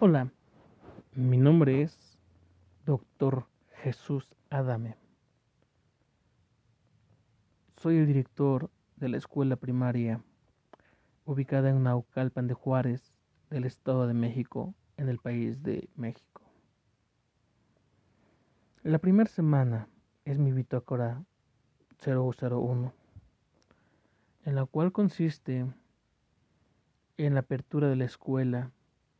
Hola, mi nombre es Dr. Jesús Adame. Soy el director de la escuela primaria ubicada en Naucalpan de Juárez, del Estado de México, en el país de México. La primera semana es mi bitácora 001, en la cual consiste en la apertura de la escuela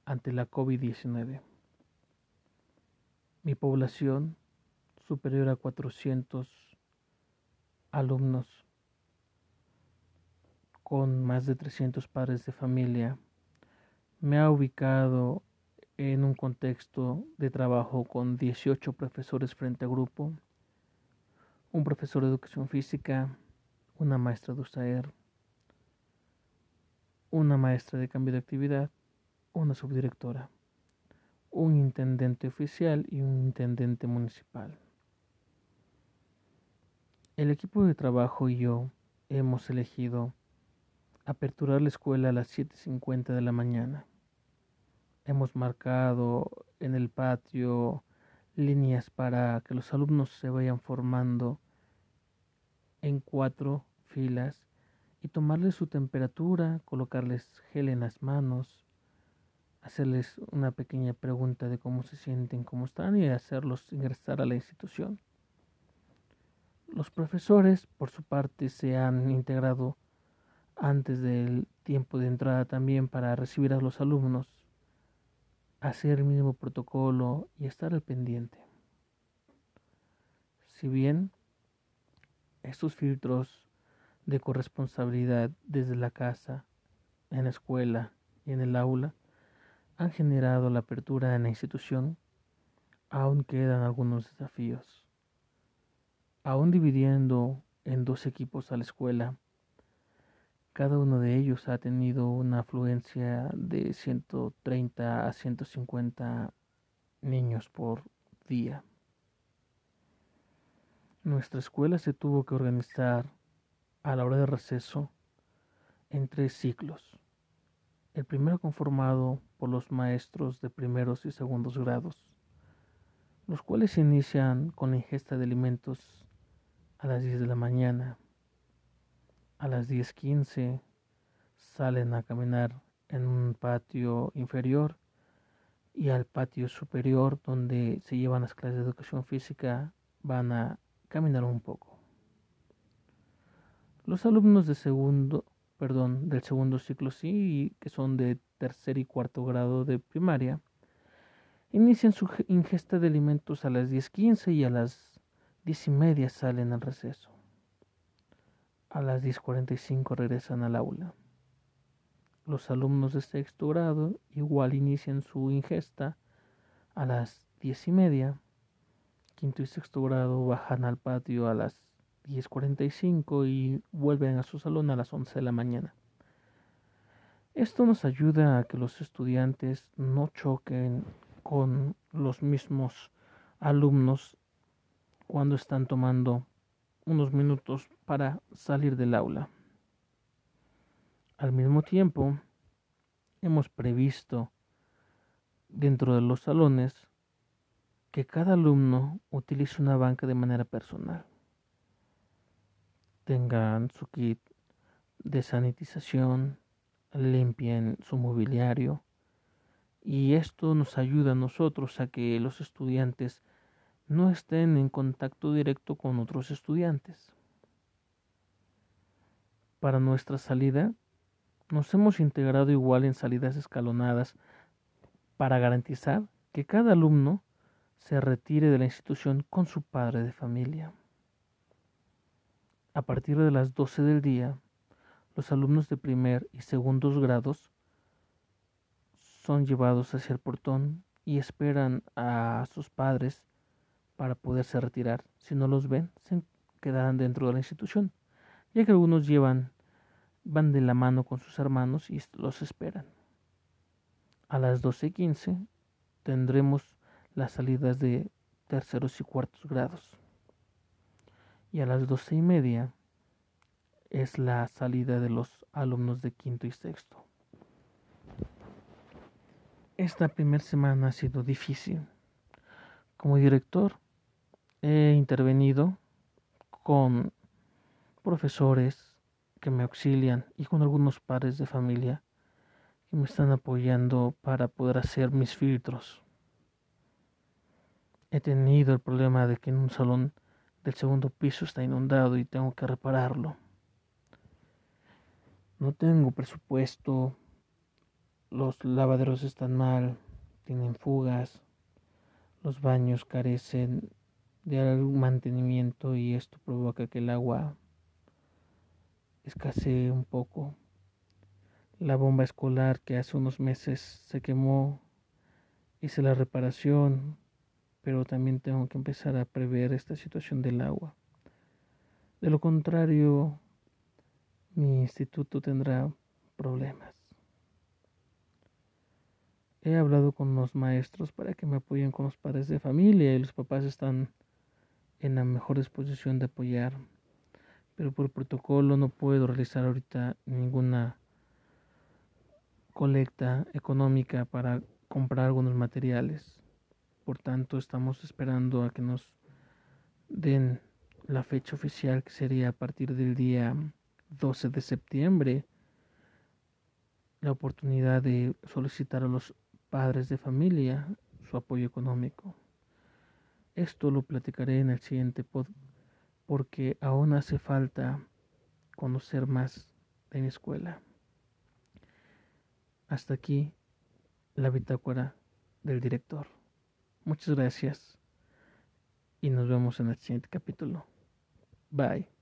ante la COVID-19. Mi población, superior a 400 alumnos, con más de 300 padres de familia, me ha ubicado en un contexto de trabajo con 18 profesores frente a grupo, un profesor de educación física, una maestra de USAER, una maestra de cambio de actividad, una subdirectora, un intendente oficial y un intendente municipal. El equipo de trabajo y yo hemos elegido aperturar la escuela a las 7.50 de la mañana. Hemos marcado en el patio líneas para que los alumnos se vayan formando en cuatro filas y tomarles su temperatura, colocarles gel en las manos, hacerles una pequeña pregunta de cómo se sienten, cómo están y hacerlos ingresar a la institución. Los profesores, por su parte, se han integrado antes del tiempo de entrada también para recibir a los alumnos, hacer el mismo protocolo y estar al pendiente. Si bien estos filtros de corresponsabilidad desde la casa, en la escuela y en el aula han generado la apertura de la institución, aún quedan algunos desafíos. Aún dividiendo en dos equipos a la escuela, cada uno de ellos ha tenido una afluencia de 130 a 150 niños por día. Nuestra escuela se tuvo que organizar a la hora de receso en tres ciclos. El primero conformado por los maestros de primeros y segundos grados, los cuales inician con la ingesta de alimentos a las 10 de la mañana. A las 10.15 salen a caminar en un patio inferior y al patio superior donde se llevan las clases de educación física van a caminar un poco. Los alumnos de segundo perdón, del segundo ciclo sí, que son de tercer y cuarto grado de primaria, inician su ingesta de alimentos a las 10.15 y a las 10 y media salen al receso. A las 10.45 regresan al aula. Los alumnos de sexto grado igual inician su ingesta a las 10 y media. Quinto y sexto grado bajan al patio a las 10.45 y vuelven a su salón a las 11 de la mañana. Esto nos ayuda a que los estudiantes no choquen con los mismos alumnos cuando están tomando unos minutos para salir del aula. Al mismo tiempo, hemos previsto dentro de los salones que cada alumno utilice una banca de manera personal tengan su kit de sanitización, limpien su mobiliario y esto nos ayuda a nosotros a que los estudiantes no estén en contacto directo con otros estudiantes. Para nuestra salida, nos hemos integrado igual en salidas escalonadas para garantizar que cada alumno se retire de la institución con su padre de familia. A partir de las 12 del día, los alumnos de primer y segundos grados son llevados hacia el portón y esperan a sus padres para poderse retirar. Si no los ven, se quedarán dentro de la institución, ya que algunos llevan van de la mano con sus hermanos y los esperan. A las 12.15 tendremos las salidas de terceros y cuartos grados y a las doce y media es la salida de los alumnos de quinto y sexto. esta primera semana ha sido difícil. Como director he intervenido con profesores que me auxilian y con algunos padres de familia que me están apoyando para poder hacer mis filtros. He tenido el problema de que en un salón del segundo piso está inundado y tengo que repararlo. No tengo presupuesto, los lavaderos están mal, tienen fugas, los baños carecen de algún mantenimiento y esto provoca que el agua escasee un poco. La bomba escolar que hace unos meses se quemó, hice la reparación, pero también tengo que empezar a prever esta situación del agua. De lo contrario, mi instituto tendrá problemas. He hablado con los maestros para que me apoyen con los padres de familia y los papás están en la mejor disposición de apoyar. Pero por protocolo no puedo realizar ahorita ninguna colecta económica para comprar algunos materiales. Por tanto, estamos esperando a que nos den la fecha oficial que sería a partir del día 12 de septiembre la oportunidad de solicitar a los padres de familia su apoyo económico. Esto lo platicaré en el siguiente pod porque aún hace falta conocer más de mi escuela. Hasta aquí la bitácora del director. Muchas gracias y nos vemos en el siguiente capítulo. Bye.